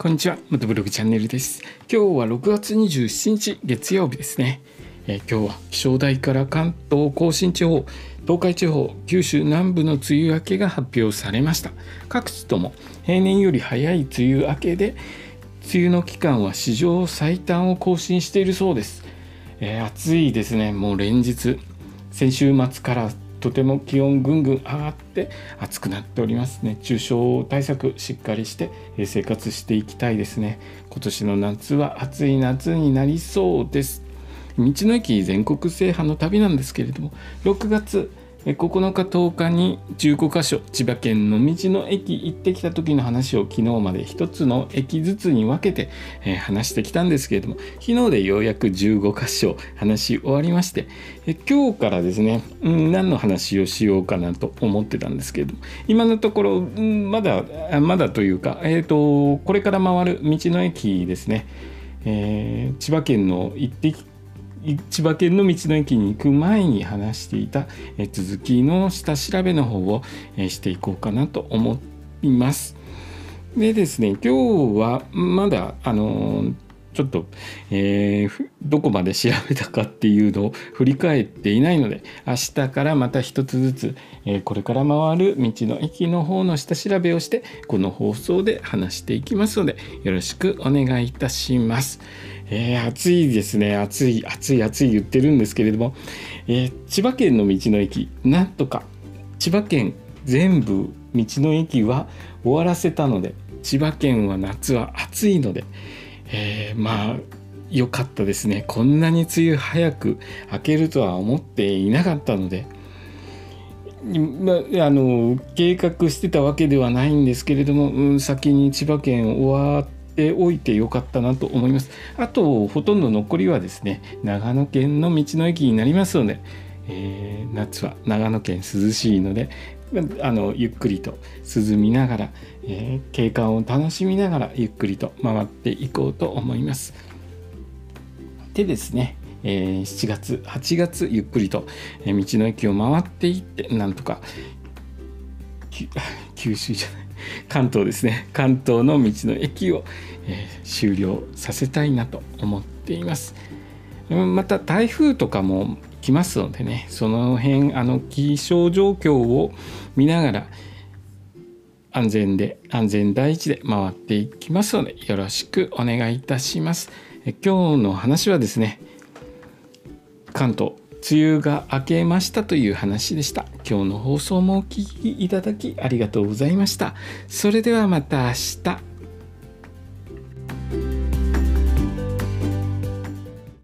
こんにちは元ブログチャンネルです。今日は6月27日月曜日ですね、えー、今日は気象台から関東甲信地方東海地方九州南部の梅雨明けが発表されました。各地とも平年より早い梅雨明けで梅雨の期間は史上最短を更新しているそうです、えー、暑いですね。もう連日先週末からとても気温ぐんぐん上がって暑くなっております熱中症対策しっかりして生活していきたいですね。今年の夏は暑い夏になりそうです。道の駅全国制覇の旅なんですけれども6月9日10日に15カ所千葉県の道の駅行ってきた時の話を昨日まで1つの駅ずつに分けて、話してきたんですけれども昨日でようやく15箇所話し終わりまして今日からですね、何の話をしようかなと思ってたんですけれども今のところ、まだまだというか、えーと、これから回る道の駅ですね、えー、千葉県の行ってき千葉県の道の駅に行く前に話していた続きの下調べの方をしていこうかなと思います。でですね今日はまだあのちょっと、えー、どこまで調べたかっていうのを振り返っていないので明日からまた一つずつ、えー、これから回る道の駅の方の下調べをしてこの放送で話していきますのでよろしくお願いいたします。えー、暑いですね暑い暑い暑い言ってるんですけれども、えー、千葉県の道の駅なんとか千葉県全部道の駅は終わらせたので千葉県は夏は暑いので、えー、まあ良かったですねこんなに梅雨早く明けるとは思っていなかったので。まあの計画してたわけではないんですけれども、うん、先に千葉県終わっておいてよかったなと思います。あとほとんど残りはですね長野県の道の駅になりますので、えー、夏は長野県涼しいのであのゆっくりと涼みながら、えー、景観を楽しみながらゆっくりと回っていこうと思います。でですねえー、7月8月ゆっくりと、えー、道の駅を回っていってなんとか 九州じゃない関東ですね関東の道の駅を、え、終了させたいなと思っていますまた台風とかも来ますのでねその辺あの気象状況を見ながら安全で安全第一で回っていきますのでよろしくお願いいたしますえ今日の話はですね関東梅雨が明けましたという話でした。今日の放送もお聴きいただきありがとうございました。それではまた明日。